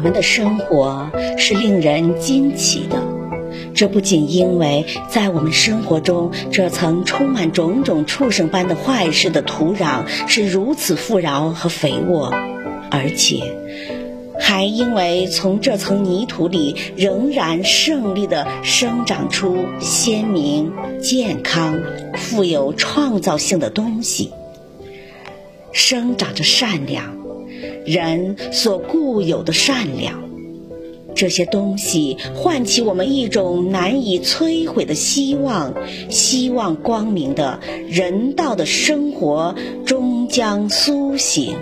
我们的生活是令人惊奇的，这不仅因为在我们生活中这层充满种种畜生般的坏事的土壤是如此富饶和肥沃，而且还因为从这层泥土里仍然胜利地生长出鲜明、健康、富有创造性的东西，生长着善良。人所固有的善良，这些东西唤起我们一种难以摧毁的希望，希望光明的人道的生活终将苏醒。